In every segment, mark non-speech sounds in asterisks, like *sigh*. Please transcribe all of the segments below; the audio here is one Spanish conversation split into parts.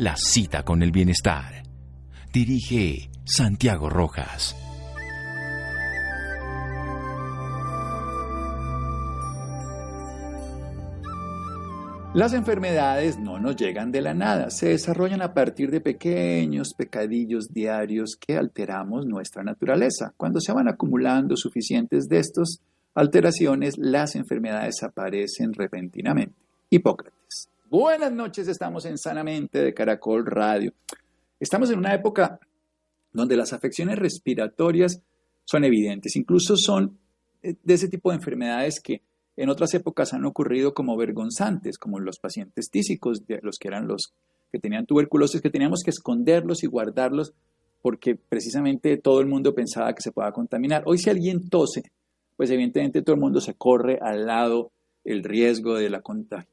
la cita con el bienestar. Dirige Santiago Rojas. Las enfermedades no nos llegan de la nada, se desarrollan a partir de pequeños pecadillos diarios que alteramos nuestra naturaleza. Cuando se van acumulando suficientes de estas alteraciones, las enfermedades aparecen repentinamente. Hipócrates. Buenas noches, estamos en Sanamente de Caracol Radio. Estamos en una época donde las afecciones respiratorias son evidentes, incluso son de ese tipo de enfermedades que en otras épocas han ocurrido como vergonzantes, como los pacientes tísicos, los que eran los que tenían tuberculosis, que teníamos que esconderlos y guardarlos porque precisamente todo el mundo pensaba que se podía contaminar. Hoy si alguien tose, pues evidentemente todo el mundo se corre al lado el riesgo de, la,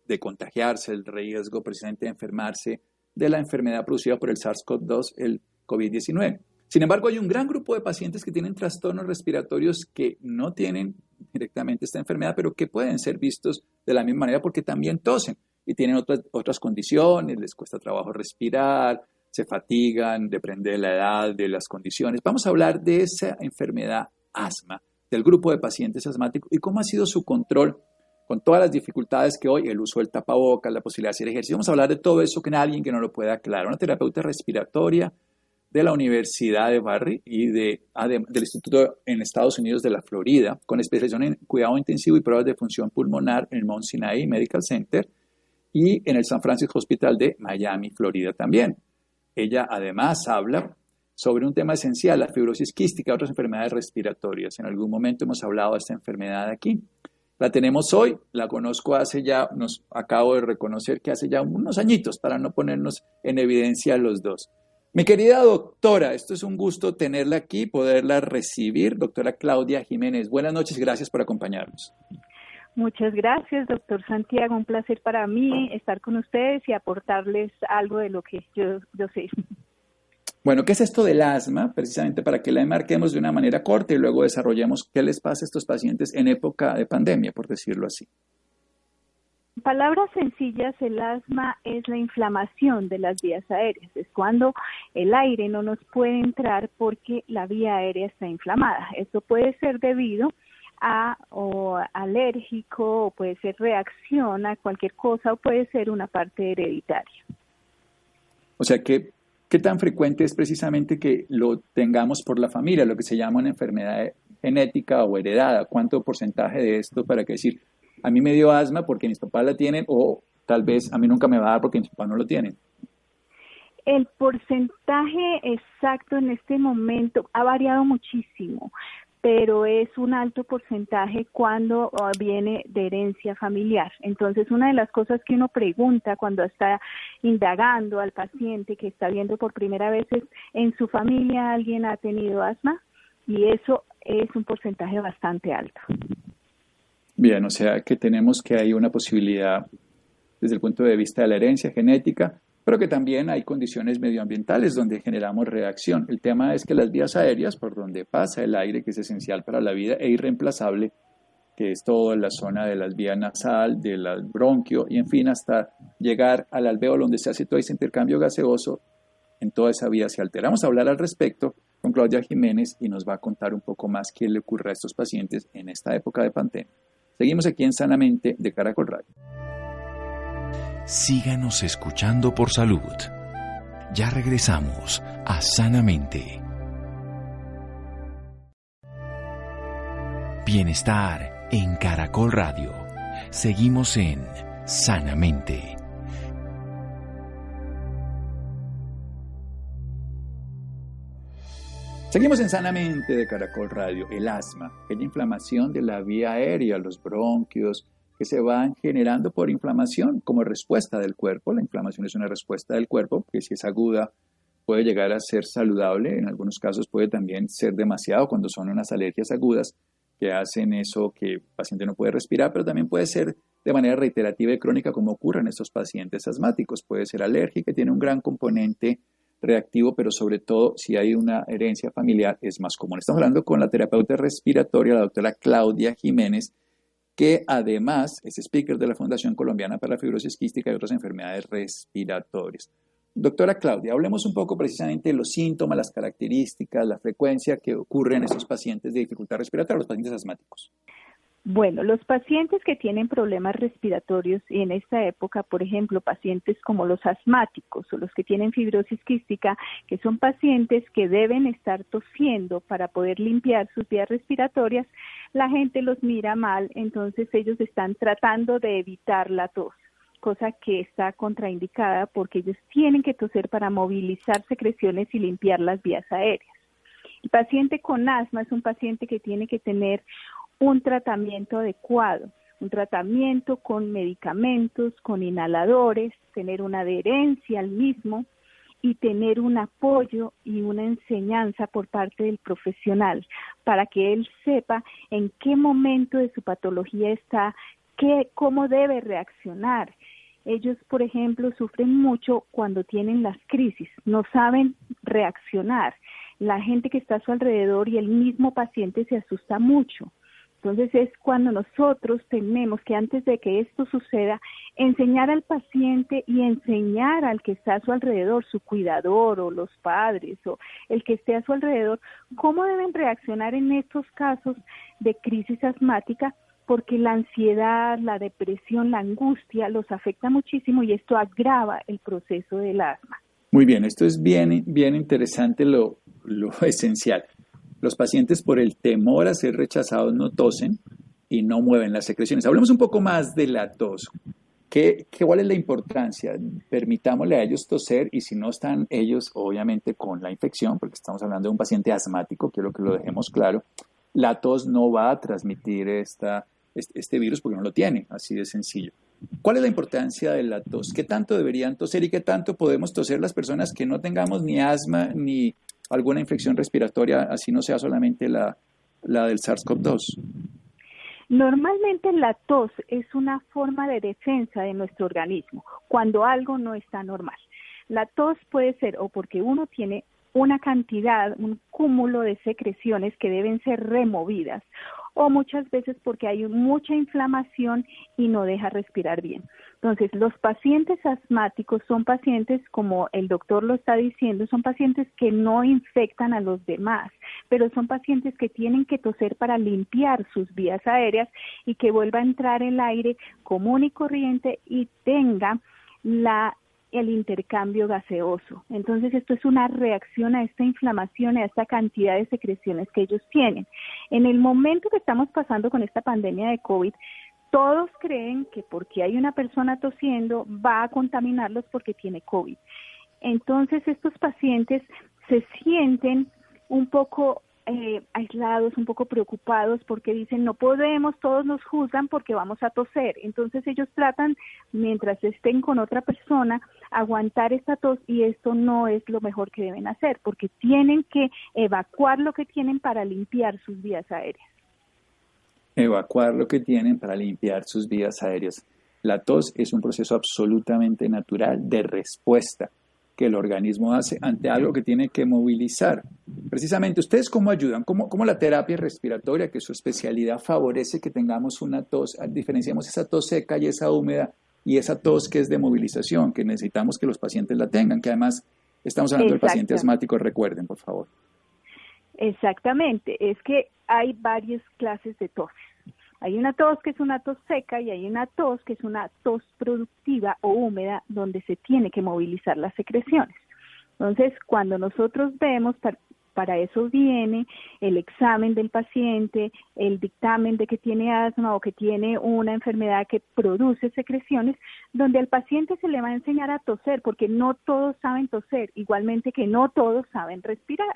de contagiarse, el riesgo precisamente de enfermarse de la enfermedad producida por el SARS-CoV-2, el COVID-19. Sin embargo, hay un gran grupo de pacientes que tienen trastornos respiratorios que no tienen directamente esta enfermedad, pero que pueden ser vistos de la misma manera porque también tosen y tienen otras, otras condiciones, les cuesta trabajo respirar, se fatigan, depende de la edad, de las condiciones. Vamos a hablar de esa enfermedad asma, del grupo de pacientes asmáticos y cómo ha sido su control con todas las dificultades que hoy, el uso del tapabocas, la posibilidad de hacer ejercicio. Vamos a hablar de todo eso que alguien que no lo pueda aclarar. Una terapeuta respiratoria de la Universidad de Barry y de, del Instituto en Estados Unidos de la Florida, con especialización en cuidado intensivo y pruebas de función pulmonar en el Mount Sinai Medical Center y en el San Francisco Hospital de Miami, Florida también. Ella además habla sobre un tema esencial, la fibrosis quística otras enfermedades respiratorias. En algún momento hemos hablado de esta enfermedad aquí. La tenemos hoy, la conozco hace ya, nos acabo de reconocer que hace ya unos añitos para no ponernos en evidencia los dos. Mi querida doctora, esto es un gusto tenerla aquí, poderla recibir. Doctora Claudia Jiménez, buenas noches, gracias por acompañarnos. Muchas gracias, doctor Santiago. Un placer para mí estar con ustedes y aportarles algo de lo que yo, yo sé. Bueno, ¿qué es esto del asma? Precisamente para que la enmarquemos de una manera corta y luego desarrollemos qué les pasa a estos pacientes en época de pandemia, por decirlo así. Palabras sencillas, el asma es la inflamación de las vías aéreas. Es cuando el aire no nos puede entrar porque la vía aérea está inflamada. Esto puede ser debido a o alérgico o puede ser reacción a cualquier cosa o puede ser una parte hereditaria. O sea que ¿Qué tan frecuente es precisamente que lo tengamos por la familia, lo que se llama una enfermedad genética o heredada? ¿Cuánto porcentaje de esto para que decir, a mí me dio asma porque mis papás la tienen o tal vez a mí nunca me va a dar porque mis papás no lo tienen? El porcentaje exacto en este momento ha variado muchísimo pero es un alto porcentaje cuando ah, viene de herencia familiar. Entonces, una de las cosas que uno pregunta cuando está indagando al paciente que está viendo por primera vez es, ¿en su familia alguien ha tenido asma? Y eso es un porcentaje bastante alto. Bien, o sea que tenemos que hay una posibilidad desde el punto de vista de la herencia genética, pero que también hay condiciones medioambientales donde generamos reacción. El tema es que las vías aéreas, por donde pasa el aire, que es esencial para la vida e irreemplazable, que es toda la zona de las vías nasal, del bronquio y en fin hasta llegar al alvéolo donde se hace todo ese intercambio gaseoso, en toda esa vía se altera. Vamos a hablar al respecto con Claudia Jiménez y nos va a contar un poco más qué le ocurre a estos pacientes en esta época de pandemia. Seguimos aquí en Sanamente de Caracol Radio. Síganos escuchando por salud. Ya regresamos a Sanamente. Bienestar en Caracol Radio. Seguimos en Sanamente. Seguimos en Sanamente de Caracol Radio. El asma, aquella inflamación de la vía aérea, los bronquios, que se van generando por inflamación como respuesta del cuerpo. La inflamación es una respuesta del cuerpo que si es aguda puede llegar a ser saludable, en algunos casos puede también ser demasiado cuando son unas alergias agudas que hacen eso que el paciente no puede respirar, pero también puede ser de manera reiterativa y crónica como ocurre en estos pacientes asmáticos. Puede ser alérgica, tiene un gran componente reactivo, pero sobre todo si hay una herencia familiar es más común. Estamos hablando con la terapeuta respiratoria, la doctora Claudia Jiménez, que además es speaker de la Fundación Colombiana para la Fibrosis Quística y otras enfermedades respiratorias. Doctora Claudia, hablemos un poco precisamente de los síntomas, las características, la frecuencia que ocurre en estos pacientes de dificultad respiratoria, los pacientes asmáticos. Bueno, los pacientes que tienen problemas respiratorios y en esta época, por ejemplo, pacientes como los asmáticos o los que tienen fibrosis quística, que son pacientes que deben estar tosiendo para poder limpiar sus vías respiratorias, la gente los mira mal, entonces ellos están tratando de evitar la tos cosa que está contraindicada porque ellos tienen que toser para movilizar secreciones y limpiar las vías aéreas. El paciente con asma es un paciente que tiene que tener un tratamiento adecuado, un tratamiento con medicamentos, con inhaladores, tener una adherencia al mismo y tener un apoyo y una enseñanza por parte del profesional para que él sepa en qué momento de su patología está, qué, cómo debe reaccionar. Ellos, por ejemplo, sufren mucho cuando tienen las crisis, no saben reaccionar. La gente que está a su alrededor y el mismo paciente se asusta mucho. Entonces es cuando nosotros tenemos que antes de que esto suceda, enseñar al paciente y enseñar al que está a su alrededor, su cuidador o los padres o el que esté a su alrededor, cómo deben reaccionar en estos casos de crisis asmática, porque la ansiedad, la depresión, la angustia los afecta muchísimo y esto agrava el proceso del asma. Muy bien, esto es bien, bien interesante lo, lo *laughs* esencial. Los pacientes por el temor a ser rechazados no tosen y no mueven las secreciones. Hablemos un poco más de la tos. ¿Qué, qué, cuál es la importancia? Permitámosle a ellos toser y si no están ellos, obviamente, con la infección, porque estamos hablando de un paciente asmático, quiero que lo dejemos claro, la tos no va a transmitir esta, este, este virus porque no lo tiene, así de sencillo. ¿Cuál es la importancia de la tos? ¿Qué tanto deberían toser y qué tanto podemos toser las personas que no tengamos ni asma ni alguna infección respiratoria, así no sea solamente la, la del SARS-CoV-2? Normalmente la tos es una forma de defensa de nuestro organismo cuando algo no está normal. La tos puede ser o porque uno tiene una cantidad, un cúmulo de secreciones que deben ser removidas o muchas veces porque hay mucha inflamación y no deja respirar bien. Entonces, los pacientes asmáticos son pacientes, como el doctor lo está diciendo, son pacientes que no infectan a los demás, pero son pacientes que tienen que toser para limpiar sus vías aéreas y que vuelva a entrar el aire común y corriente y tenga la el intercambio gaseoso. Entonces, esto es una reacción a esta inflamación, a esta cantidad de secreciones que ellos tienen. En el momento que estamos pasando con esta pandemia de COVID, todos creen que porque hay una persona tosiendo va a contaminarlos porque tiene COVID. Entonces, estos pacientes se sienten un poco eh, aislados, un poco preocupados porque dicen no podemos, todos nos juzgan porque vamos a toser. Entonces ellos tratan, mientras estén con otra persona, aguantar esta tos y esto no es lo mejor que deben hacer porque tienen que evacuar lo que tienen para limpiar sus vías aéreas. Evacuar lo que tienen para limpiar sus vías aéreas. La tos es un proceso absolutamente natural de respuesta que el organismo hace ante algo que tiene que movilizar. Precisamente, ¿ustedes cómo ayudan? ¿Cómo, cómo la terapia respiratoria, que es su especialidad, favorece que tengamos una tos? Diferenciamos esa tos seca y esa húmeda y esa tos que es de movilización, que necesitamos que los pacientes la tengan, que además estamos hablando del paciente asmático, recuerden, por favor. Exactamente, es que hay varias clases de tos. Hay una tos que es una tos seca y hay una tos que es una tos productiva o húmeda donde se tiene que movilizar las secreciones. Entonces, cuando nosotros vemos, para eso viene el examen del paciente, el dictamen de que tiene asma o que tiene una enfermedad que produce secreciones, donde al paciente se le va a enseñar a toser, porque no todos saben toser, igualmente que no todos saben respirar.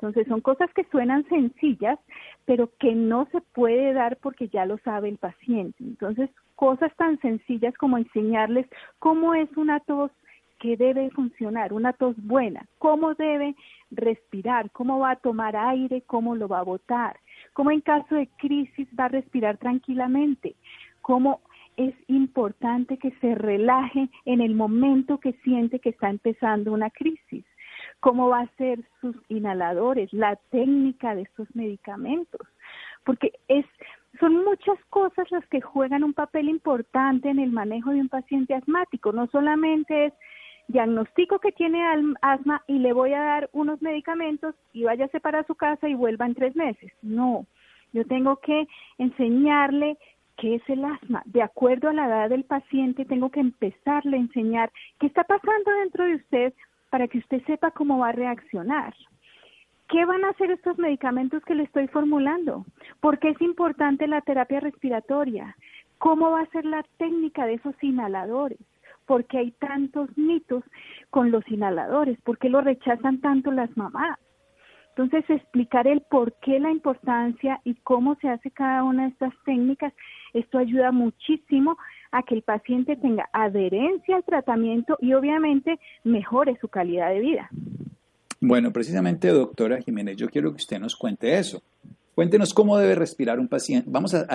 Entonces son cosas que suenan sencillas, pero que no se puede dar porque ya lo sabe el paciente. Entonces, cosas tan sencillas como enseñarles cómo es una tos que debe funcionar, una tos buena, cómo debe respirar, cómo va a tomar aire, cómo lo va a botar, cómo en caso de crisis va a respirar tranquilamente, cómo es importante que se relaje en el momento que siente que está empezando una crisis cómo va a ser sus inhaladores, la técnica de estos medicamentos, porque es son muchas cosas las que juegan un papel importante en el manejo de un paciente asmático, no solamente es diagnostico que tiene asma y le voy a dar unos medicamentos y váyase para su casa y vuelva en tres meses. No, yo tengo que enseñarle qué es el asma. De acuerdo a la edad del paciente, tengo que empezarle a enseñar qué está pasando dentro de usted para que usted sepa cómo va a reaccionar. ¿Qué van a hacer estos medicamentos que le estoy formulando? ¿Por qué es importante la terapia respiratoria? ¿Cómo va a ser la técnica de esos inhaladores? ¿Por qué hay tantos mitos con los inhaladores? ¿Por qué lo rechazan tanto las mamás? Entonces, explicar el por qué la importancia y cómo se hace cada una de estas técnicas, esto ayuda muchísimo a que el paciente tenga adherencia al tratamiento y obviamente mejore su calidad de vida. Bueno, precisamente, doctora Jiménez, yo quiero que usted nos cuente eso. Cuéntenos cómo debe respirar un paciente. Vamos a,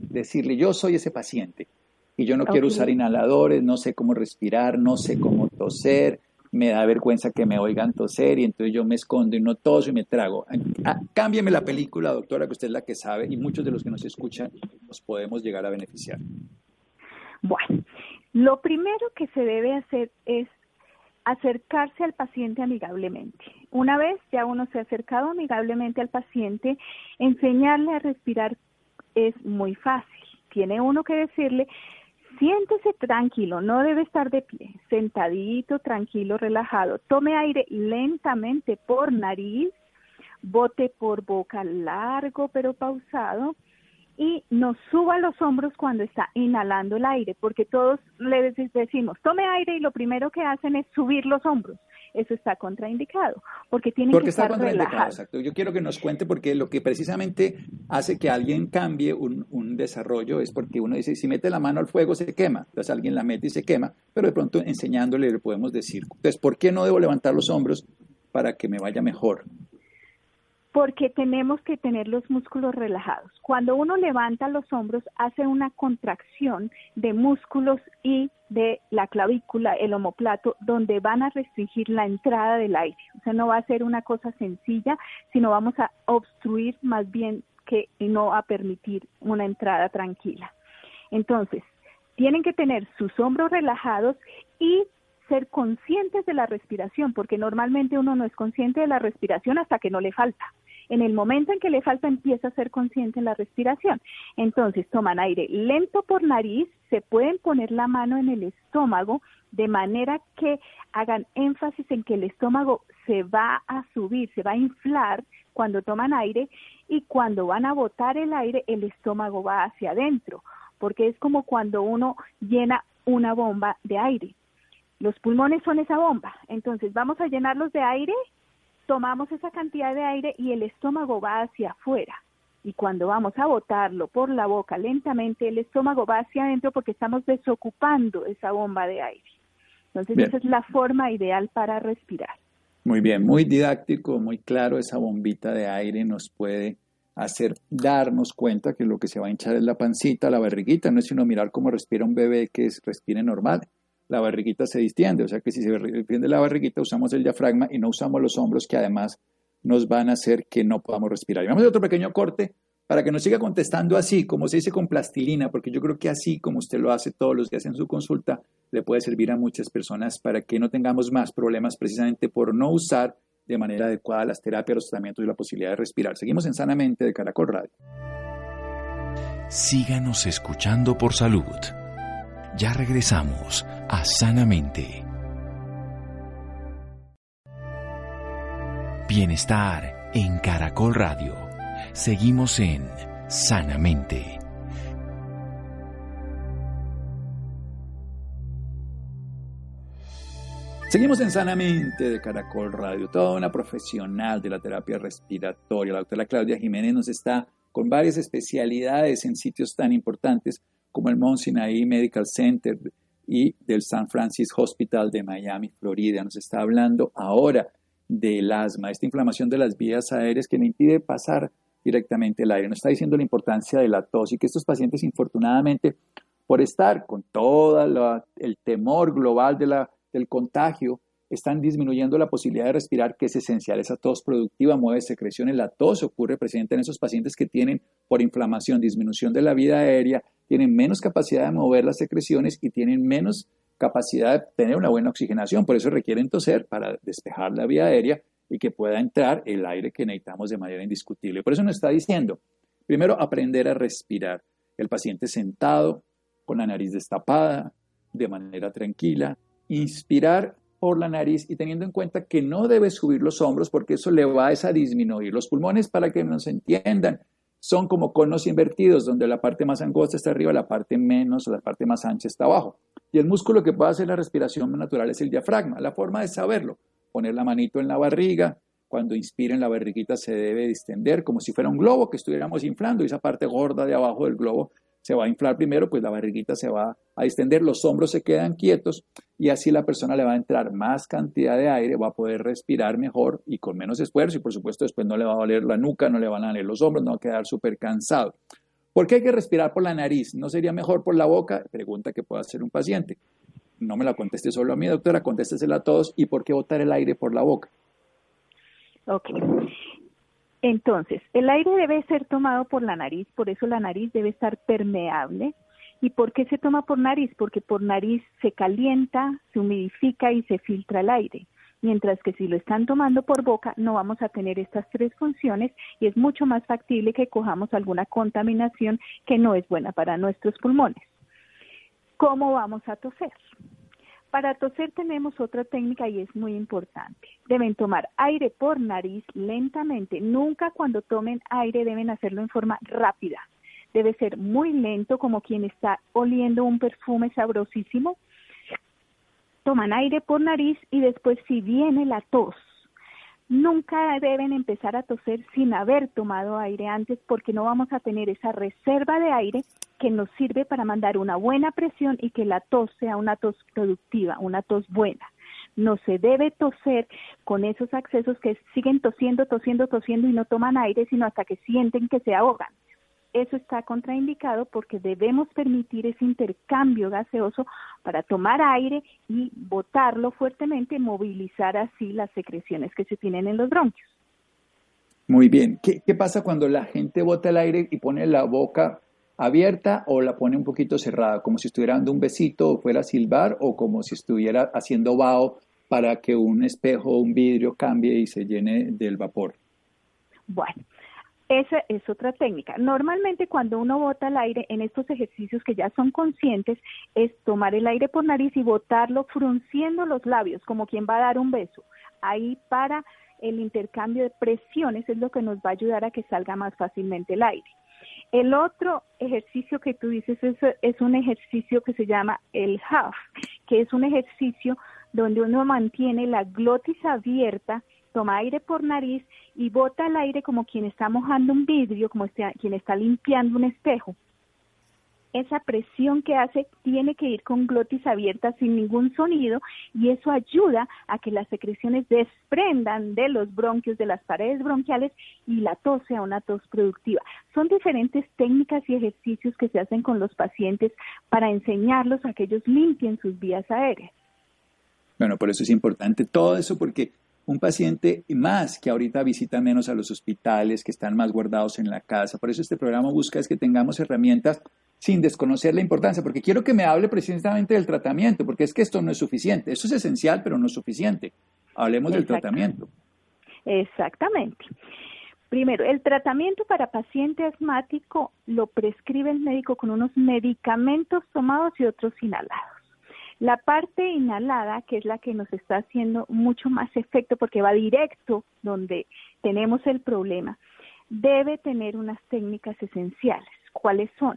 decirle, yo soy ese paciente y yo no quiero usar inhaladores, no sé cómo respirar, no sé cómo toser, me da vergüenza que me oigan toser y entonces yo me escondo y no toso y me trago. Ah, cámbieme la película, doctora, que usted es la que sabe y muchos de los que nos escuchan nos podemos llegar a beneficiar. Bueno, lo primero que se debe hacer es acercarse al paciente amigablemente. Una vez ya uno se ha acercado amigablemente al paciente, enseñarle a respirar es muy fácil. Tiene uno que decirle, siéntese tranquilo, no debe estar de pie, sentadito, tranquilo, relajado. Tome aire lentamente por nariz, bote por boca largo pero pausado y nos suba los hombros cuando está inhalando el aire, porque todos le decimos, tome aire y lo primero que hacen es subir los hombros. Eso está contraindicado, porque tiene que estar está contraindicado, exacto. Yo quiero que nos cuente porque lo que precisamente hace que alguien cambie un, un desarrollo es porque uno dice, si mete la mano al fuego se quema, entonces alguien la mete y se quema, pero de pronto enseñándole le podemos decir, entonces, ¿por qué no debo levantar los hombros para que me vaya mejor? Porque tenemos que tener los músculos relajados. Cuando uno levanta los hombros, hace una contracción de músculos y de la clavícula, el omoplato, donde van a restringir la entrada del aire. O sea, no va a ser una cosa sencilla, sino vamos a obstruir más bien que no a permitir una entrada tranquila. Entonces, tienen que tener sus hombros relajados y ser conscientes de la respiración, porque normalmente uno no es consciente de la respiración hasta que no le falta. En el momento en que le falta empieza a ser consciente en la respiración. Entonces toman aire lento por nariz, se pueden poner la mano en el estómago de manera que hagan énfasis en que el estómago se va a subir, se va a inflar cuando toman aire y cuando van a botar el aire el estómago va hacia adentro, porque es como cuando uno llena una bomba de aire. Los pulmones son esa bomba, entonces vamos a llenarlos de aire tomamos esa cantidad de aire y el estómago va hacia afuera. Y cuando vamos a botarlo por la boca lentamente, el estómago va hacia adentro porque estamos desocupando esa bomba de aire. Entonces, esa es la forma ideal para respirar. Muy bien, muy didáctico, muy claro. Esa bombita de aire nos puede hacer darnos cuenta que lo que se va a hinchar es la pancita, la barriguita. No es sino mirar cómo respira un bebé que es, respire normal la barriguita se distiende. O sea que si se distiende la barriguita, usamos el diafragma y no usamos los hombros que además nos van a hacer que no podamos respirar. Y vamos a otro pequeño corte para que nos siga contestando así, como se dice con plastilina, porque yo creo que así como usted lo hace todos los días en su consulta, le puede servir a muchas personas para que no tengamos más problemas precisamente por no usar de manera adecuada las terapias, los tratamientos y la posibilidad de respirar. Seguimos en Sanamente de Caracol Radio. Síganos escuchando por salud. Ya regresamos a Sanamente. Bienestar en Caracol Radio. Seguimos en Sanamente. Seguimos en Sanamente de Caracol Radio. Toda una profesional de la terapia respiratoria, la doctora Claudia Jiménez, nos está con varias especialidades en sitios tan importantes como el Mount Medical Center y del San Francis Hospital de Miami, Florida. Nos está hablando ahora del asma, esta inflamación de las vías aéreas que le impide pasar directamente el aire. Nos está diciendo la importancia de la tos y que estos pacientes, infortunadamente, por estar con todo el temor global del contagio están disminuyendo la posibilidad de respirar, que es esencial. Esa tos productiva mueve secreciones. La tos ocurre presente en esos pacientes que tienen, por inflamación, disminución de la vida aérea, tienen menos capacidad de mover las secreciones y tienen menos capacidad de tener una buena oxigenación. Por eso requieren toser para despejar la vía aérea y que pueda entrar el aire que necesitamos de manera indiscutible. Por eso nos está diciendo, primero, aprender a respirar. El paciente sentado, con la nariz destapada, de manera tranquila, inspirar por la nariz y teniendo en cuenta que no debe subir los hombros porque eso le va a disminuir. Los pulmones, para que nos entiendan, son como conos invertidos, donde la parte más angosta está arriba, la parte menos, la parte más ancha está abajo. Y el músculo que puede hacer la respiración natural es el diafragma. La forma de saberlo, poner la manito en la barriga, cuando inspiren la barriguita se debe distender como si fuera un globo que estuviéramos inflando y esa parte gorda de abajo del globo se va a inflar primero, pues la barriguita se va a distender, los hombros se quedan quietos y así la persona le va a entrar más cantidad de aire, va a poder respirar mejor y con menos esfuerzo y por supuesto después no le va a doler la nuca, no le van a doler los hombros, no va a quedar súper cansado. ¿Por qué hay que respirar por la nariz? ¿No sería mejor por la boca? Pregunta que pueda hacer un paciente. No me la conteste solo a mí, doctora, contéstesela a todos. ¿Y por qué botar el aire por la boca? Ok. Entonces, el aire debe ser tomado por la nariz, por eso la nariz debe estar permeable. ¿Y por qué se toma por nariz? Porque por nariz se calienta, se humidifica y se filtra el aire. Mientras que si lo están tomando por boca no vamos a tener estas tres funciones y es mucho más factible que cojamos alguna contaminación que no es buena para nuestros pulmones. ¿Cómo vamos a toser? Para toser tenemos otra técnica y es muy importante. Deben tomar aire por nariz lentamente. Nunca cuando tomen aire deben hacerlo en forma rápida. Debe ser muy lento como quien está oliendo un perfume sabrosísimo. Toman aire por nariz y después si viene la tos, Nunca deben empezar a toser sin haber tomado aire antes porque no vamos a tener esa reserva de aire que nos sirve para mandar una buena presión y que la tos sea una tos productiva, una tos buena. No se debe toser con esos accesos que siguen tosiendo, tosiendo, tosiendo y no toman aire, sino hasta que sienten que se ahogan eso está contraindicado porque debemos permitir ese intercambio gaseoso para tomar aire y botarlo fuertemente, movilizar así las secreciones que se tienen en los bronquios. Muy bien. ¿Qué, pasa cuando la gente bota el aire y pone la boca abierta o la pone un poquito cerrada, como si estuviera dando un besito o fuera a silbar o como si estuviera haciendo vaho para que un espejo o un vidrio cambie y se llene del vapor? Bueno, esa es otra técnica. Normalmente cuando uno bota el aire en estos ejercicios que ya son conscientes es tomar el aire por nariz y botarlo frunciendo los labios como quien va a dar un beso. Ahí para el intercambio de presiones es lo que nos va a ayudar a que salga más fácilmente el aire. El otro ejercicio que tú dices es, es un ejercicio que se llama el half, que es un ejercicio donde uno mantiene la glotis abierta toma aire por nariz y bota el aire como quien está mojando un vidrio, como quien está limpiando un espejo. Esa presión que hace tiene que ir con glotis abierta sin ningún sonido y eso ayuda a que las secreciones desprendan de los bronquios, de las paredes bronquiales y la tos sea una tos productiva. Son diferentes técnicas y ejercicios que se hacen con los pacientes para enseñarlos a que ellos limpien sus vías aéreas. Bueno, por eso es importante todo eso porque un paciente más que ahorita visita menos a los hospitales, que están más guardados en la casa. Por eso este programa busca es que tengamos herramientas sin desconocer la importancia, porque quiero que me hable precisamente del tratamiento, porque es que esto no es suficiente. Eso es esencial, pero no es suficiente. Hablemos del tratamiento. Exactamente. Primero, el tratamiento para paciente asmático lo prescribe el médico con unos medicamentos tomados y otros inhalados. La parte inhalada, que es la que nos está haciendo mucho más efecto porque va directo donde tenemos el problema, debe tener unas técnicas esenciales. ¿Cuáles son?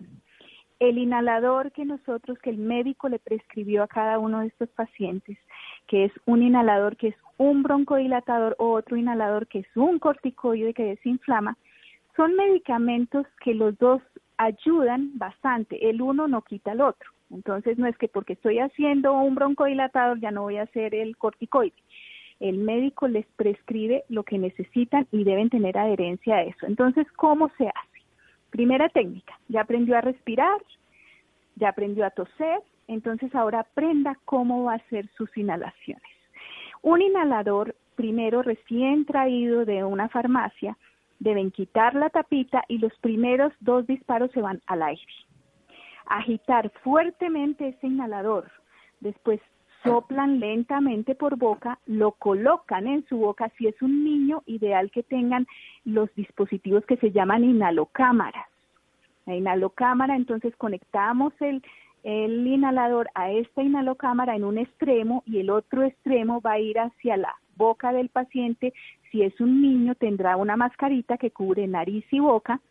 El inhalador que nosotros, que el médico le prescribió a cada uno de estos pacientes, que es un inhalador que es un broncodilatador o otro inhalador que es un corticoide que desinflama, son medicamentos que los dos ayudan bastante. El uno no quita el otro. Entonces no es que porque estoy haciendo un broncodilatador ya no voy a hacer el corticoide. El médico les prescribe lo que necesitan y deben tener adherencia a eso. Entonces, ¿cómo se hace? Primera técnica, ya aprendió a respirar, ya aprendió a toser, entonces ahora aprenda cómo va a hacer sus inhalaciones. Un inhalador, primero recién traído de una farmacia, deben quitar la tapita y los primeros dos disparos se van al aire. Agitar fuertemente ese inhalador, después soplan lentamente por boca, lo colocan en su boca. Si es un niño, ideal que tengan los dispositivos que se llaman inhalocámaras. La inhalocámara, entonces conectamos el, el inhalador a esta inhalocámara en un extremo y el otro extremo va a ir hacia la boca del paciente. Si es un niño, tendrá una mascarita que cubre nariz y boca.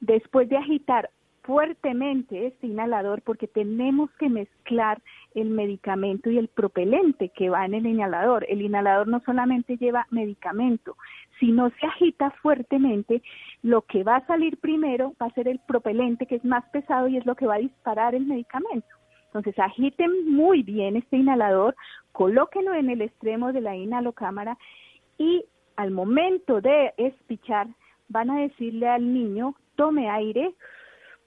Después de agitar fuertemente este inhalador porque tenemos que mezclar el medicamento y el propelente que va en el inhalador. El inhalador no solamente lleva medicamento, si no se agita fuertemente, lo que va a salir primero va a ser el propelente que es más pesado y es lo que va a disparar el medicamento. Entonces agiten muy bien este inhalador, colóquenlo en el extremo de la inhalocámara y al momento de espichar van a decirle al niño tome aire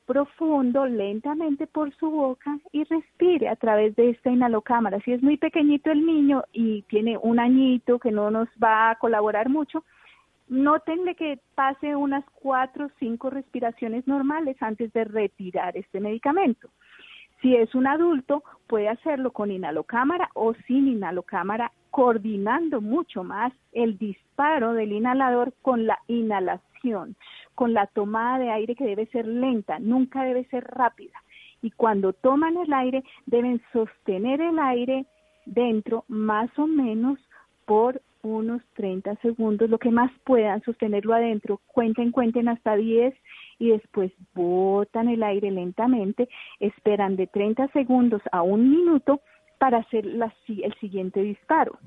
profundo, lentamente por su boca y respire a través de esta inhalocámara. Si es muy pequeñito el niño y tiene un añito que no nos va a colaborar mucho, nótenle que pase unas cuatro o cinco respiraciones normales antes de retirar este medicamento. Si es un adulto, puede hacerlo con inhalocámara o sin inhalocámara, coordinando mucho más el disparo del inhalador con la inhalación con la tomada de aire que debe ser lenta, nunca debe ser rápida. Y cuando toman el aire, deben sostener el aire dentro más o menos por unos 30 segundos, lo que más puedan sostenerlo adentro. Cuenten, cuenten hasta 10 y después botan el aire lentamente, esperan de 30 segundos a un minuto para hacer la, el siguiente disparo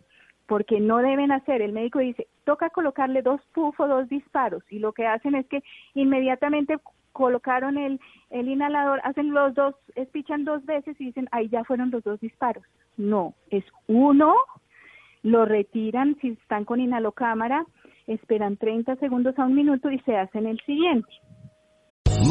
porque no deben hacer, el médico dice, toca colocarle dos pufos, dos disparos, y lo que hacen es que inmediatamente colocaron el, el inhalador, hacen los dos, espichan dos veces y dicen, ahí ya fueron los dos disparos. No, es uno, lo retiran si están con inhalocámara, esperan 30 segundos a un minuto y se hacen el siguiente.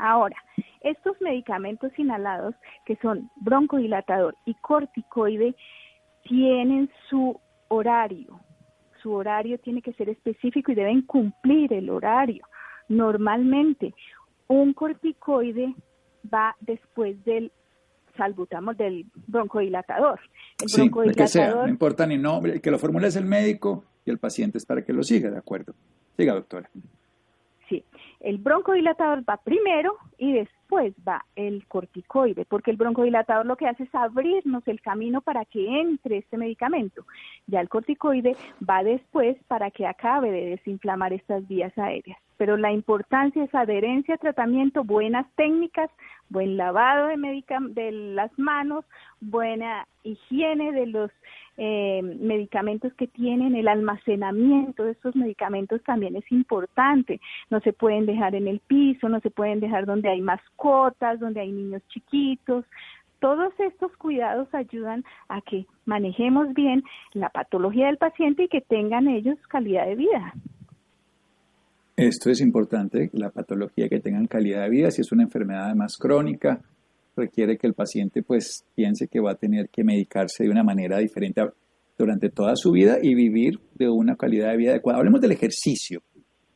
Ahora, estos medicamentos inhalados, que son broncodilatador y corticoide, tienen su horario. Su horario tiene que ser específico y deben cumplir el horario. Normalmente, un corticoide va después del salbutamos del broncodilatador. El sí, broncodilatador, que sea, no importa ni nombre, el que lo formula es el médico y el paciente es para que lo siga, ¿de acuerdo? Siga, doctora. El broncodilatador va primero y después va el corticoide, porque el broncodilatador lo que hace es abrirnos el camino para que entre este medicamento. Ya el corticoide va después para que acabe de desinflamar estas vías aéreas. Pero la importancia es adherencia a tratamiento, buenas técnicas, buen lavado de, de las manos, buena higiene de los eh, medicamentos que tienen, el almacenamiento de estos medicamentos también es importante. No se pueden dejar en el piso, no se pueden dejar donde hay mascotas, donde hay niños chiquitos. todos estos cuidados ayudan a que manejemos bien la patología del paciente y que tengan ellos calidad de vida. Esto es importante, la patología que tengan calidad de vida, si es una enfermedad además crónica, requiere que el paciente pues piense que va a tener que medicarse de una manera diferente durante toda su vida y vivir de una calidad de vida adecuada. Hablemos del ejercicio.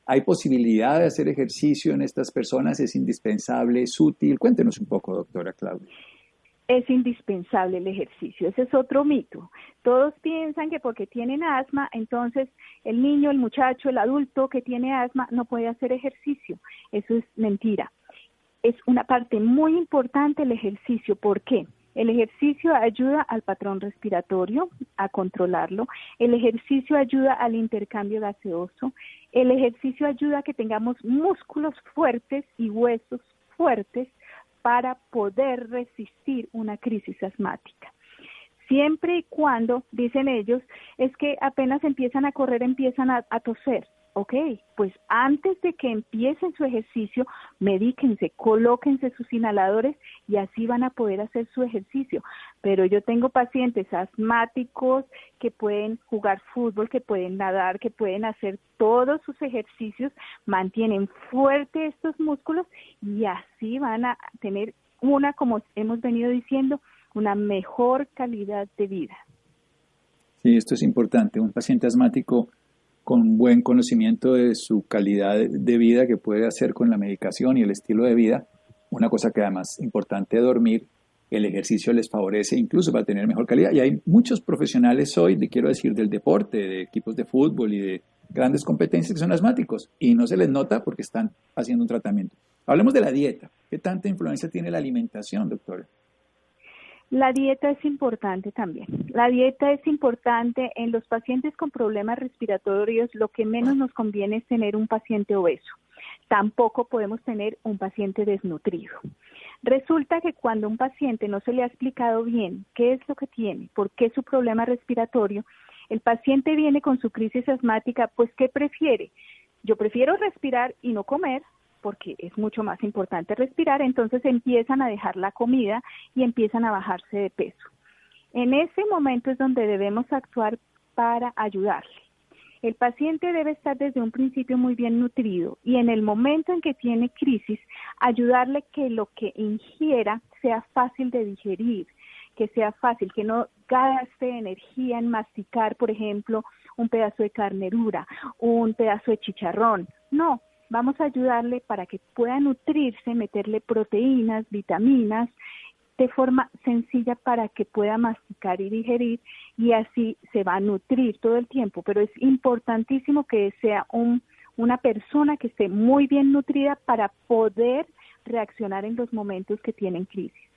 ¿Hay posibilidad de hacer ejercicio en estas personas? ¿Es indispensable? ¿Es útil? Cuéntenos un poco, doctora Claudia es indispensable el ejercicio. Ese es otro mito. Todos piensan que porque tienen asma, entonces el niño, el muchacho, el adulto que tiene asma no puede hacer ejercicio. Eso es mentira. Es una parte muy importante el ejercicio. ¿Por qué? El ejercicio ayuda al patrón respiratorio a controlarlo. El ejercicio ayuda al intercambio gaseoso. El ejercicio ayuda a que tengamos músculos fuertes y huesos fuertes para poder resistir una crisis asmática. Siempre y cuando, dicen ellos, es que apenas empiezan a correr, empiezan a, toser ok, pues antes de que empiecen su ejercicio, medíquense, colóquense sus inhaladores y así van a poder hacer su ejercicio. Pero yo tengo pacientes asmáticos que pueden jugar fútbol, que pueden nadar, que pueden hacer todos sus ejercicios, mantienen fuerte estos músculos y así van a tener una, como hemos venido diciendo, una mejor calidad de vida. Sí, esto es importante. Un paciente asmático con buen conocimiento de su calidad de vida que puede hacer con la medicación y el estilo de vida. Una cosa que además es importante dormir, el ejercicio les favorece incluso para tener mejor calidad. Y hay muchos profesionales hoy, de, quiero decir, del deporte, de equipos de fútbol y de grandes competencias que son asmáticos y no se les nota porque están haciendo un tratamiento. Hablemos de la dieta. ¿Qué tanta influencia tiene la alimentación, doctora? La dieta es importante también. La dieta es importante en los pacientes con problemas respiratorios. Lo que menos nos conviene es tener un paciente obeso. Tampoco podemos tener un paciente desnutrido. Resulta que cuando un paciente no se le ha explicado bien qué es lo que tiene, por qué su problema respiratorio, el paciente viene con su crisis asmática, pues ¿qué prefiere? Yo prefiero respirar y no comer porque es mucho más importante respirar, entonces empiezan a dejar la comida y empiezan a bajarse de peso. En ese momento es donde debemos actuar para ayudarle. El paciente debe estar desde un principio muy bien nutrido y en el momento en que tiene crisis, ayudarle que lo que ingiera sea fácil de digerir, que sea fácil, que no gaste energía en masticar, por ejemplo, un pedazo de carne dura, un pedazo de chicharrón. No, vamos a ayudarle para que pueda nutrirse, meterle proteínas, vitaminas, de forma sencilla para que pueda masticar y digerir y así se va a nutrir todo el tiempo. Pero es importantísimo que sea un, una persona que esté muy bien nutrida para poder reaccionar en los momentos que tienen crisis.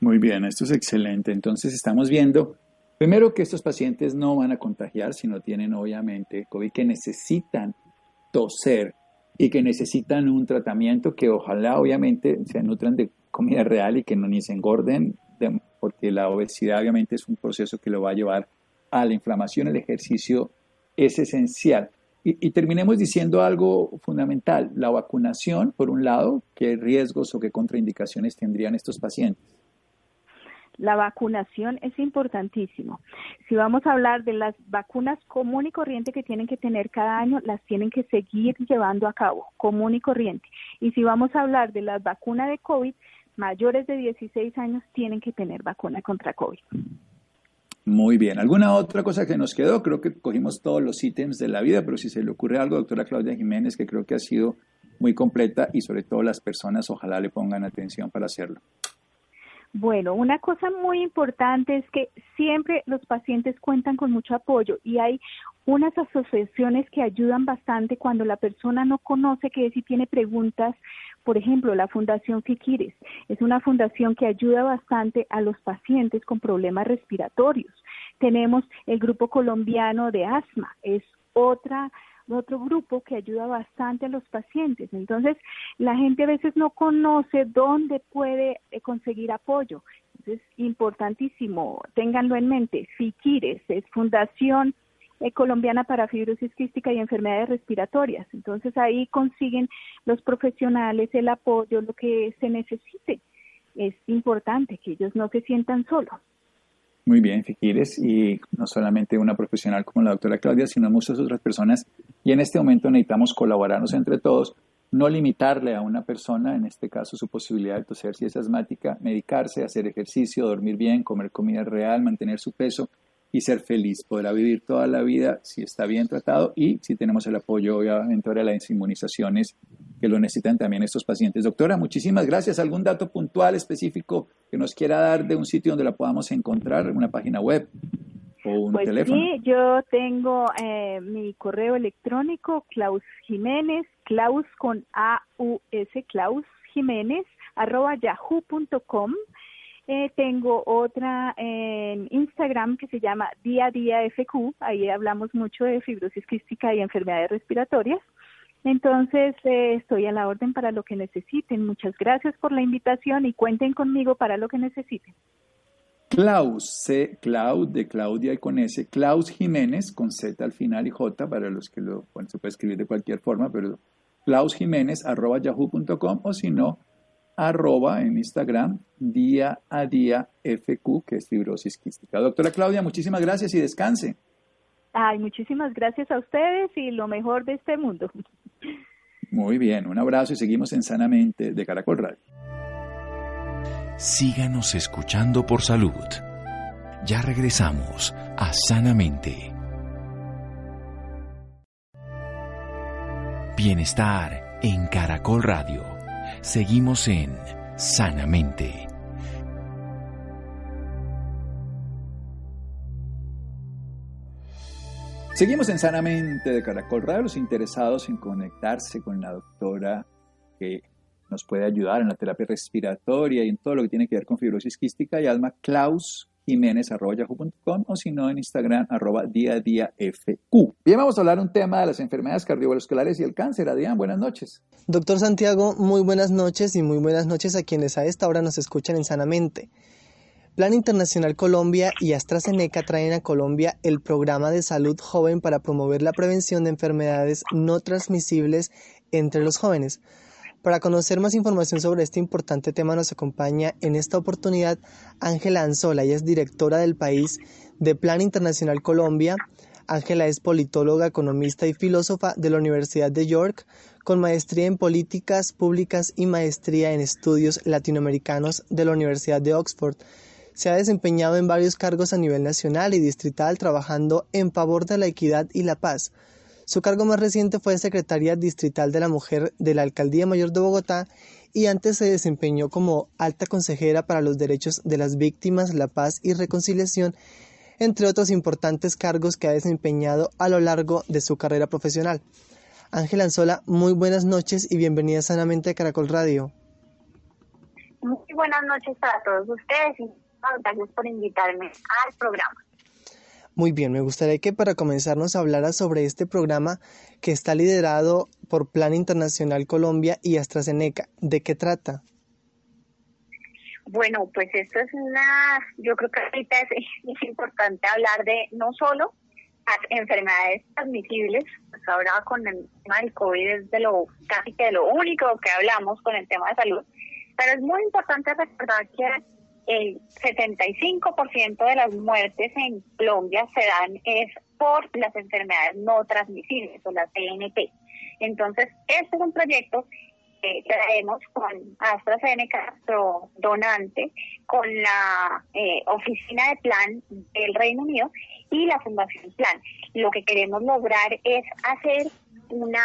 Muy bien, esto es excelente. Entonces estamos viendo, primero que estos pacientes no van a contagiar si no tienen obviamente COVID, que necesitan toser y que necesitan un tratamiento que ojalá obviamente se nutran de comida real y que no ni se engorden, porque la obesidad obviamente es un proceso que lo va a llevar a la inflamación. El ejercicio es esencial. Y, y, terminemos diciendo algo fundamental, la vacunación, por un lado, qué riesgos o qué contraindicaciones tendrían estos pacientes. La vacunación es importantísimo. Si vamos a hablar de las vacunas común y corriente que tienen que tener cada año, las tienen que seguir llevando a cabo, común y corriente. Y si vamos a hablar de las vacunas de COVID, mayores de 16 años tienen que tener vacuna contra COVID. Muy bien. ¿Alguna otra cosa que nos quedó? Creo que cogimos todos los ítems de la vida, pero si se le ocurre algo, doctora Claudia Jiménez, que creo que ha sido muy completa y sobre todo las personas ojalá le pongan atención para hacerlo. Bueno, una cosa muy importante es que siempre los pacientes cuentan con mucho apoyo y hay unas asociaciones que ayudan bastante cuando la persona no conoce que si tiene preguntas. Por ejemplo, la Fundación Fiquires es una fundación que ayuda bastante a los pacientes con problemas respiratorios. Tenemos el Grupo Colombiano de Asma, es otra otro grupo que ayuda bastante a los pacientes. Entonces, la gente a veces no conoce dónde puede eh, conseguir apoyo. Entonces, importantísimo, ténganlo en mente. FIQUIRES es Fundación eh, Colombiana para Fibrosis Quística y Enfermedades Respiratorias. Entonces, ahí consiguen los profesionales el apoyo, lo que se necesite. es importante que ellos no se sientan solos. Muy bien, Fiquires, y no solamente una profesional como la doctora Claudia, sino muchas otras personas. Y en este momento necesitamos colaborarnos entre todos, no limitarle a una persona, en este caso su posibilidad de toser si es asmática, medicarse, hacer ejercicio, dormir bien, comer comida real, mantener su peso y ser feliz. Podrá vivir toda la vida si está bien tratado y si tenemos el apoyo, obviamente, de las inmunizaciones que lo necesitan también estos pacientes. Doctora, muchísimas gracias. ¿Algún dato puntual específico que nos quiera dar de un sitio donde la podamos encontrar, una página web o un pues teléfono? Sí, yo tengo eh, mi correo electrónico, Klaus Jiménez, Klaus con A-U-S, Klaus Jiménez, arroba yahoo.com. Eh, tengo otra en Instagram que se llama Día a Día FQ. Ahí hablamos mucho de fibrosis quística y enfermedades respiratorias. Entonces, eh, estoy a la orden para lo que necesiten. Muchas gracias por la invitación y cuenten conmigo para lo que necesiten. Klaus, C, Claud de Claudia y con S, Klaus Jiménez, con Z al final y J, para los que lo, bueno, se puede escribir de cualquier forma, pero Klaus Jiménez, arroba yahoo.com o si no, arroba en Instagram, día a día FQ, que es fibrosis quística. Doctora Claudia, muchísimas gracias y descanse. Ay, muchísimas gracias a ustedes y lo mejor de este mundo. Muy bien, un abrazo y seguimos en Sanamente de Caracol Radio. Síganos escuchando por salud. Ya regresamos a Sanamente. Bienestar en Caracol Radio. Seguimos en Sanamente. Seguimos en Sanamente de Caracol Radio, los interesados en conectarse con la doctora que nos puede ayudar en la terapia respiratoria y en todo lo que tiene que ver con fibrosis quística y alma, Klaus Jiménez, arroba yahoo.com o si no en Instagram, arroba día a día FQ. Bien, vamos a hablar un tema de las enfermedades cardiovasculares y el cáncer. Adrián, buenas noches. Doctor Santiago, muy buenas noches y muy buenas noches a quienes a esta hora nos escuchan en Sanamente. Plan Internacional Colombia y AstraZeneca traen a Colombia el programa de salud joven para promover la prevención de enfermedades no transmisibles entre los jóvenes. Para conocer más información sobre este importante tema nos acompaña en esta oportunidad Ángela Anzola, ella es directora del país de Plan Internacional Colombia. Ángela es politóloga, economista y filósofa de la Universidad de York, con maestría en políticas públicas y maestría en estudios latinoamericanos de la Universidad de Oxford. Se ha desempeñado en varios cargos a nivel nacional y distrital trabajando en favor de la equidad y la paz. Su cargo más reciente fue Secretaría Distrital de la Mujer de la Alcaldía Mayor de Bogotá y antes se desempeñó como alta consejera para los derechos de las víctimas, la paz y reconciliación, entre otros importantes cargos que ha desempeñado a lo largo de su carrera profesional. Ángela Anzola, muy buenas noches y bienvenida sanamente a Caracol Radio. Muy buenas noches para todos ustedes gracias por invitarme al programa. Muy bien, me gustaría que para comenzar nos hablara sobre este programa que está liderado por Plan Internacional Colombia y AstraZeneca. ¿De qué trata? Bueno, pues esto es una, yo creo que ahorita es, es importante hablar de no solo las enfermedades transmisibles, pues ahora con el tema del COVID es de lo casi que de lo único que hablamos con el tema de salud, pero es muy importante recordar que el 75% de las muertes en Colombia se dan es por las enfermedades no transmisibles o las CNP. Entonces, este es un proyecto que traemos con AstraZeneca, nuestro donante, con la eh, oficina de plan del Reino Unido y la Fundación Plan. Lo que queremos lograr es hacer una,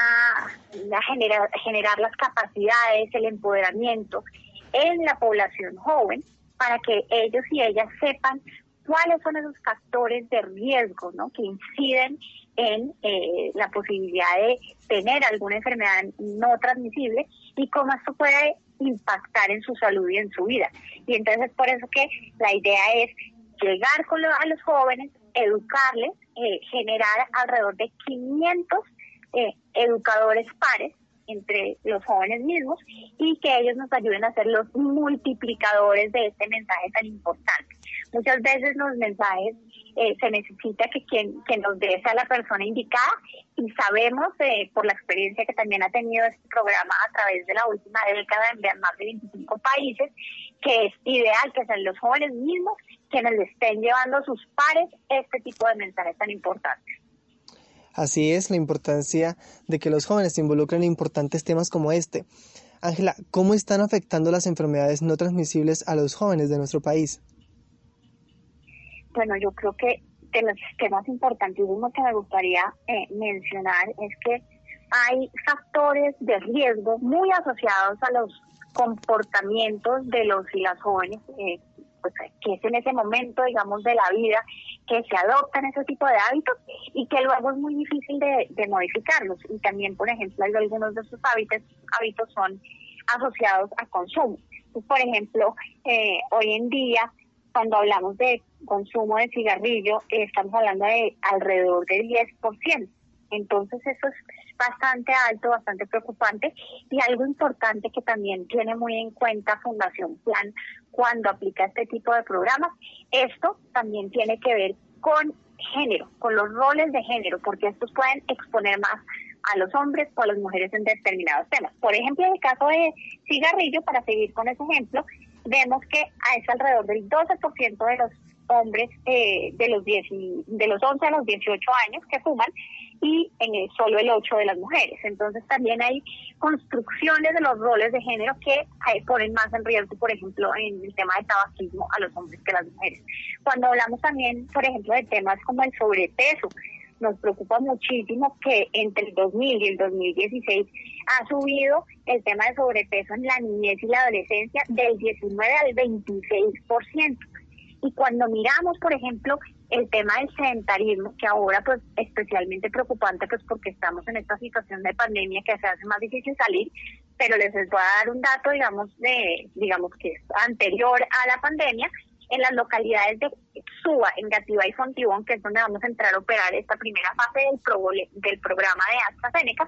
una generar, generar las capacidades, el empoderamiento en la población joven para que ellos y ellas sepan cuáles son esos factores de riesgo ¿no? que inciden en eh, la posibilidad de tener alguna enfermedad no transmisible y cómo esto puede impactar en su salud y en su vida. Y entonces por eso que la idea es llegar con a los jóvenes, educarles, eh, generar alrededor de 500 eh, educadores pares entre los jóvenes mismos y que ellos nos ayuden a ser los multiplicadores de este mensaje tan importante. Muchas veces los mensajes eh, se necesita que quien, quien nos dé sea la persona indicada y sabemos eh, por la experiencia que también ha tenido este programa a través de la última década en más de 25 países, que es ideal que sean los jóvenes mismos quienes le estén llevando a sus pares este tipo de mensajes tan importantes. Así es la importancia de que los jóvenes se involucren en importantes temas como este. Ángela, ¿cómo están afectando las enfermedades no transmisibles a los jóvenes de nuestro país? Bueno, yo creo que de los temas importantísimos que me gustaría eh, mencionar es que hay factores de riesgo muy asociados a los comportamientos de los y las jóvenes, eh, pues, que es en ese momento, digamos, de la vida que se adoptan ese tipo de hábitos y que luego es muy difícil de, modificarlos. Y también, por ejemplo, algunos de esos hábitos, hábitos son asociados a consumo. por ejemplo, eh, hoy en día, cuando hablamos de consumo de cigarrillo, estamos hablando de alrededor del 10%. Entonces eso es bastante alto, bastante preocupante y algo importante que también tiene muy en cuenta Fundación Plan cuando aplica este tipo de programas. Esto también tiene que ver con género, con los roles de género, porque estos pueden exponer más a los hombres o a las mujeres en determinados temas. Por ejemplo, en el caso de cigarrillo, para seguir con ese ejemplo, vemos que es alrededor del 12% de los hombres eh, de los 10 de los 11 a los 18 años que fuman y en solo el 8 de las mujeres. Entonces también hay construcciones de los roles de género que ponen más en riesgo, por ejemplo, en el tema de tabaquismo a los hombres que a las mujeres. Cuando hablamos también, por ejemplo, de temas como el sobrepeso, nos preocupa muchísimo que entre el 2000 y el 2016 ha subido el tema de sobrepeso en la niñez y la adolescencia del 19 al 26%. Y cuando miramos, por ejemplo, el tema del sedentarismo, que ahora pues especialmente preocupante pues porque estamos en esta situación de pandemia que se hace más difícil salir, pero les voy a dar un dato, digamos, de digamos que es anterior a la pandemia, en las localidades de Suba, en Gativa y Fontibón, que es donde vamos a entrar a operar esta primera fase del, del programa de AstraZeneca,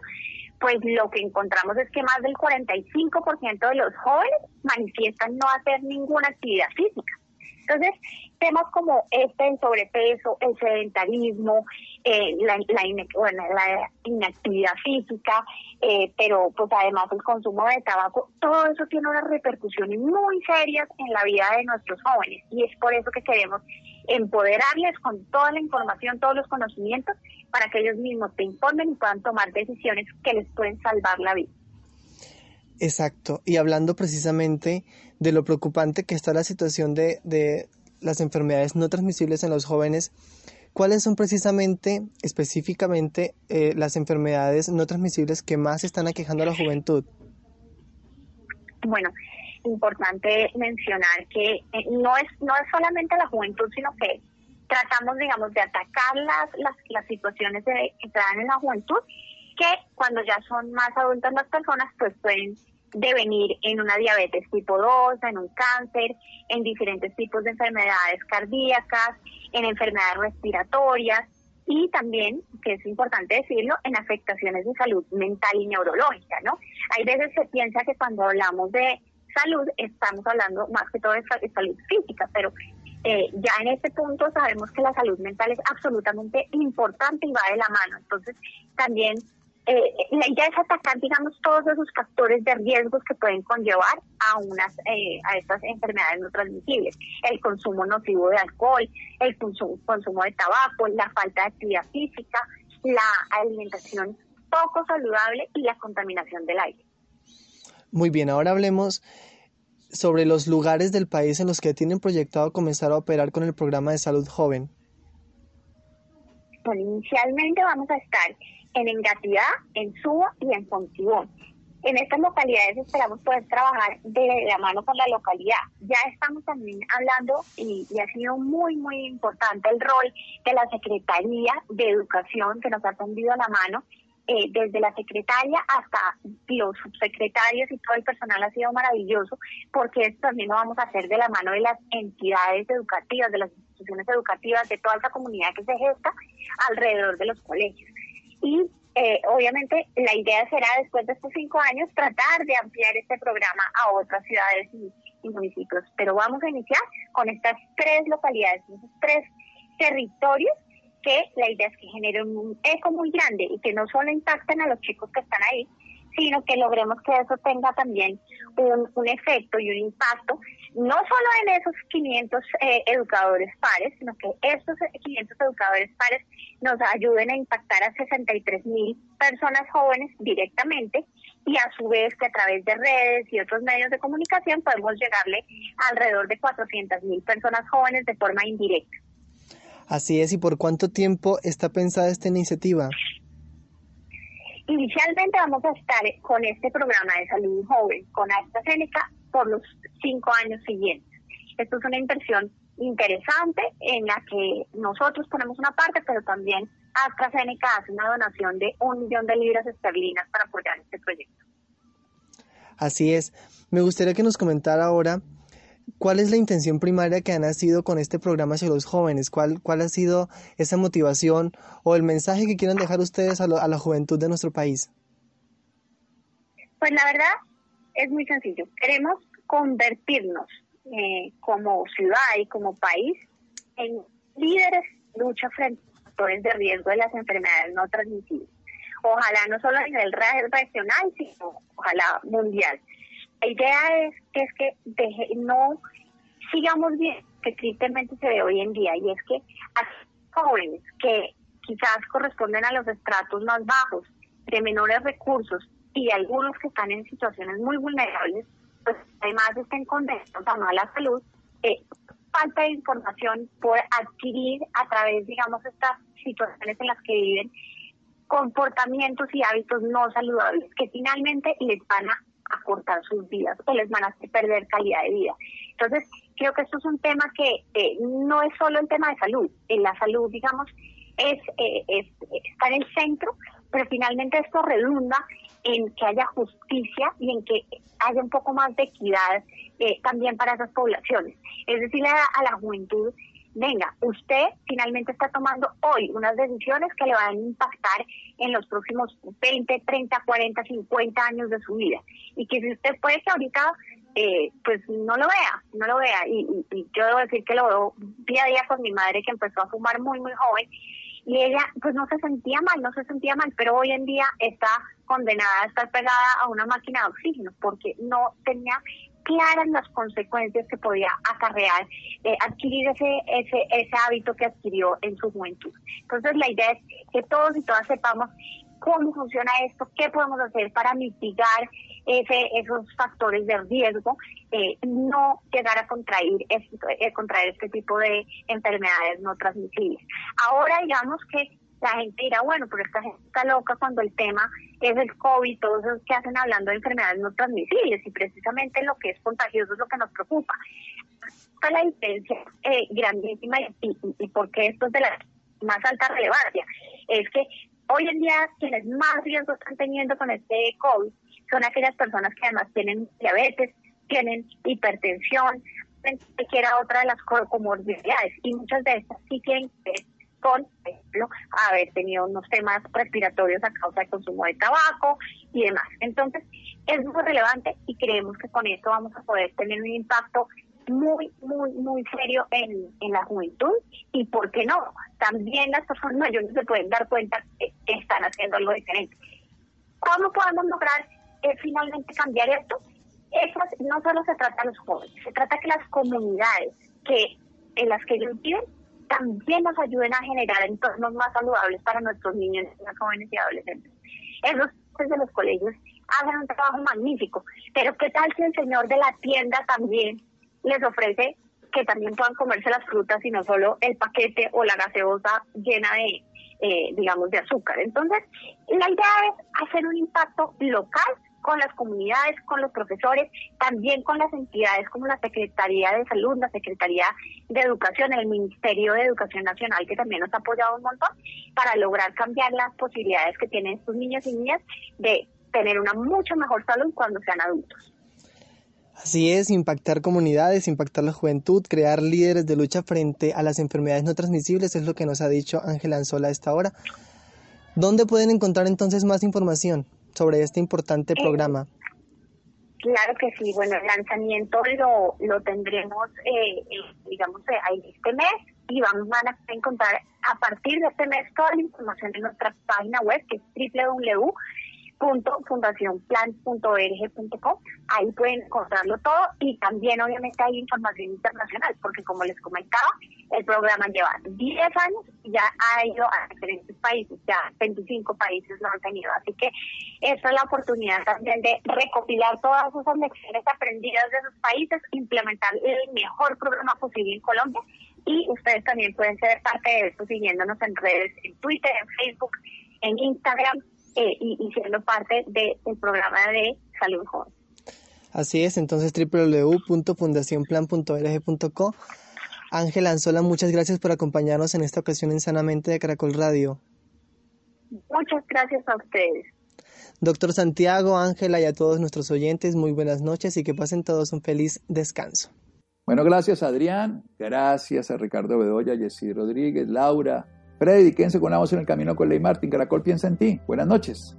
pues lo que encontramos es que más del 45% de los jóvenes manifiestan no hacer ninguna actividad física. Entonces, temas como este, el sobrepeso, el sedentarismo, eh, la, la, inactividad física, eh, pero pues además el consumo de tabaco, todo eso tiene unas repercusiones muy serias en la vida de nuestros jóvenes y es por eso que queremos empoderarles con toda la información, todos los conocimientos, para que ellos mismos se informen y puedan tomar decisiones que les pueden salvar la vida. Exacto, y hablando precisamente de lo preocupante que está la situación de, de las enfermedades no transmisibles en los jóvenes, ¿cuáles son precisamente, específicamente, eh, las enfermedades no transmisibles que más están aquejando a la juventud? Bueno, importante mencionar que eh, no es no es solamente la juventud, sino que tratamos, digamos, de atacar las, las, las situaciones de, que dan en la juventud, que cuando ya son más adultas las personas, pues pueden devenir en una diabetes tipo 2, en un cáncer, en diferentes tipos de enfermedades cardíacas, en enfermedades respiratorias y también, que es importante decirlo, en afectaciones de salud mental y neurológica, ¿no? Hay veces se piensa que cuando hablamos de salud estamos hablando más que todo de salud física, pero eh, ya en este punto sabemos que la salud mental es absolutamente importante y va de la mano. Entonces, también eh, la idea es atacar, digamos, todos esos factores de riesgos que pueden conllevar a unas eh, a estas enfermedades no transmisibles. El consumo nocivo de alcohol, el consumo, consumo de tabaco, la falta de actividad física, la alimentación poco saludable y la contaminación del aire. Muy bien, ahora hablemos sobre los lugares del país en los que tienen proyectado comenzar a operar con el programa de salud joven. Bueno, inicialmente vamos a estar en Engativá, en Suba y en Fontibón. En estas localidades esperamos poder trabajar de la mano con la localidad. Ya estamos también hablando y, ha sido muy, muy importante el rol de la Secretaría de Educación que nos ha tendido la mano. Eh, desde la secretaria hasta los subsecretarios y todo el personal ha sido maravilloso porque esto también lo vamos a hacer de la mano de las entidades educativas, de las instituciones educativas, de toda esa comunidad que se gesta alrededor de los colegios. Y eh, obviamente la idea será después de estos cinco años tratar de ampliar este programa a otras ciudades y, municipios. Pero vamos a iniciar con estas tres localidades, esas tres territorios que la idea es que generen un eco muy grande y que no solo impacten a los chicos que están ahí, sino que logremos que eso tenga también un, un efecto y un impacto, no solo en esos 500 eh, educadores pares, sino que estos 500 educadores pares nos ayuden a impactar a 63 mil personas jóvenes directamente y a su vez que a través de redes y otros medios de comunicación podemos llegarle a alrededor de 400 mil personas jóvenes de forma indirecta. Así es, ¿y por cuánto tiempo está pensada esta iniciativa? Inicialmente vamos a estar con este programa de salud joven con AstraZeneca por los cinco años siguientes. Esto es una inversión interesante en la que nosotros ponemos una parte, pero también AstraZeneca hace una donación de un millón de libras esterlinas para apoyar este proyecto. Así es. Me gustaría que nos comentara ahora cuál es la intención primaria que ha nacido con este programa hacia los jóvenes, cuál, cuál ha sido esa motivación o el mensaje que quieran dejar ustedes a, a la juventud de nuestro país. Pues la verdad es muy sencillo. Queremos convertirnos eh, como ciudad y como país en líderes de lucha frente a factores de riesgo de las enfermedades no transmisibles. Ojalá no solo a nivel regional, sino ojalá mundial. La idea es que es que no sigamos bien que tristemente se ve hoy en día y es que a jóvenes que quizás corresponden a los estratos más bajos, de menores recursos y algunos que están en situaciones muy vulnerables, pues además estén condenados a mala salud, eh, falta de información por adquirir a través, digamos, estas situaciones en las que viven comportamientos y hábitos no saludables que finalmente les van a acortar sus vidas o les van a perder calidad de vida. Entonces, creo que esto es un tema que eh, no es solo el tema de salud. La salud, digamos, es, eh, es, está en el centro, pero finalmente esto redunda en que haya justicia y en que haya un poco más de equidad eh, también para esas poblaciones. Es decir, a, la juventud, venga, usted finalmente está tomando hoy unas decisiones que le van a impactar en los próximos 20, 30, 40, 50 años de su vida. Y que si usted puede que ahorita, eh, pues no lo vea, no lo vea. Y, y yo debo decir que lo veo día a día con mi madre que empezó a fumar muy, muy joven y ella pues no se sentía mal, no se sentía mal, pero hoy en día está condenada a estar pegada a una máquina de oxígeno porque no tenía claras las consecuencias que podía acarrear eh, adquirir ese, ese, ese hábito que adquirió en su juventud. Entonces la idea es que todos y todas sepamos cómo funciona esto, qué podemos hacer para mitigar ese, esos factores de riesgo, eh, no llegar a contraer, este, eh, contraer este tipo de enfermedades no transmisibles. Ahora digamos que la gente dirá, bueno, pero esta gente está loca cuando el tema es el COVID, todos esos que hacen hablando de enfermedades no transmisibles y precisamente lo que es contagioso es lo que nos preocupa. Está la diferencia eh, grandísima y, y, por qué esto es de la más alta relevancia. Es que hoy en día quienes más riesgo están teniendo con este COVID son aquellas personas que además tienen diabetes, tienen hipertensión, cualquiera otra de las comorbilidades y muchas de estas sí tienen que con, por ejemplo, haber tenido unos temas respiratorios a causa del consumo de tabaco y demás. Entonces, es muy relevante y creemos que con esto vamos a poder tener un impacto muy, muy, muy serio en, en la juventud y, ¿por qué no? También las personas mayores se pueden dar cuenta que están haciendo algo diferente. ¿Cómo podemos lograr eh, finalmente cambiar esto? Eso no solo se trata de los jóvenes, se trata que las comunidades que en las que ellos viven también nos ayuden a generar entornos más saludables para nuestros niños, jóvenes y adolescentes. Esos de los colegios hacen un trabajo magnífico, pero ¿qué tal si el señor de la tienda también les ofrece que también puedan comerse las frutas y no solo el paquete o la gaseosa llena de, eh, digamos, de azúcar? Entonces, la idea es hacer un impacto local con las comunidades, con los profesores, también con las entidades como la Secretaría de Salud, la Secretaría de Educación, el Ministerio de Educación Nacional, que también nos ha apoyado un montón para lograr cambiar las posibilidades que tienen estos niños y niñas de tener una mucho mejor salud cuando sean adultos. Así es, impactar comunidades, impactar la juventud, crear líderes de lucha frente a las enfermedades no transmisibles es lo que nos ha dicho Ángela Anzola a esta hora. ¿Dónde pueden encontrar entonces más información? Sobre este importante programa? Claro que sí. Bueno, el lanzamiento lo, lo tendremos, eh, digamos, eh, este mes. y van, van a encontrar a partir de este mes toda la información en nuestra página web que es www www.fundacionplan.org.com. Ahí pueden encontrarlo todo y también obviamente hay información internacional, porque como les comentaba, el programa lleva 10 años y ya ha ido a diferentes países, ya 25 países lo han tenido. Así que esta es la oportunidad también de recopilar todas esas lecciones aprendidas de esos países, implementar el mejor programa posible en Colombia y ustedes también pueden ser parte de esto siguiéndonos en redes, en Twitter, en Facebook, en Instagram eh, y, siendo parte del programa de salud joven. Así es, entonces www.fundacionplan.org.co. Ángela Anzola, muchas gracias por acompañarnos en esta ocasión en Sanamente de Caracol Radio. Muchas gracias a ustedes. Doctor Santiago, Ángela y a todos nuestros oyentes, muy buenas noches y que pasen todos un feliz descanso. Bueno, gracias Adrián, gracias a Ricardo Bedoya, Jessy Rodríguez, Laura, Freddy, quédense con la voz en el camino con Ley Martín. Caracol piensa en ti. Buenas noches.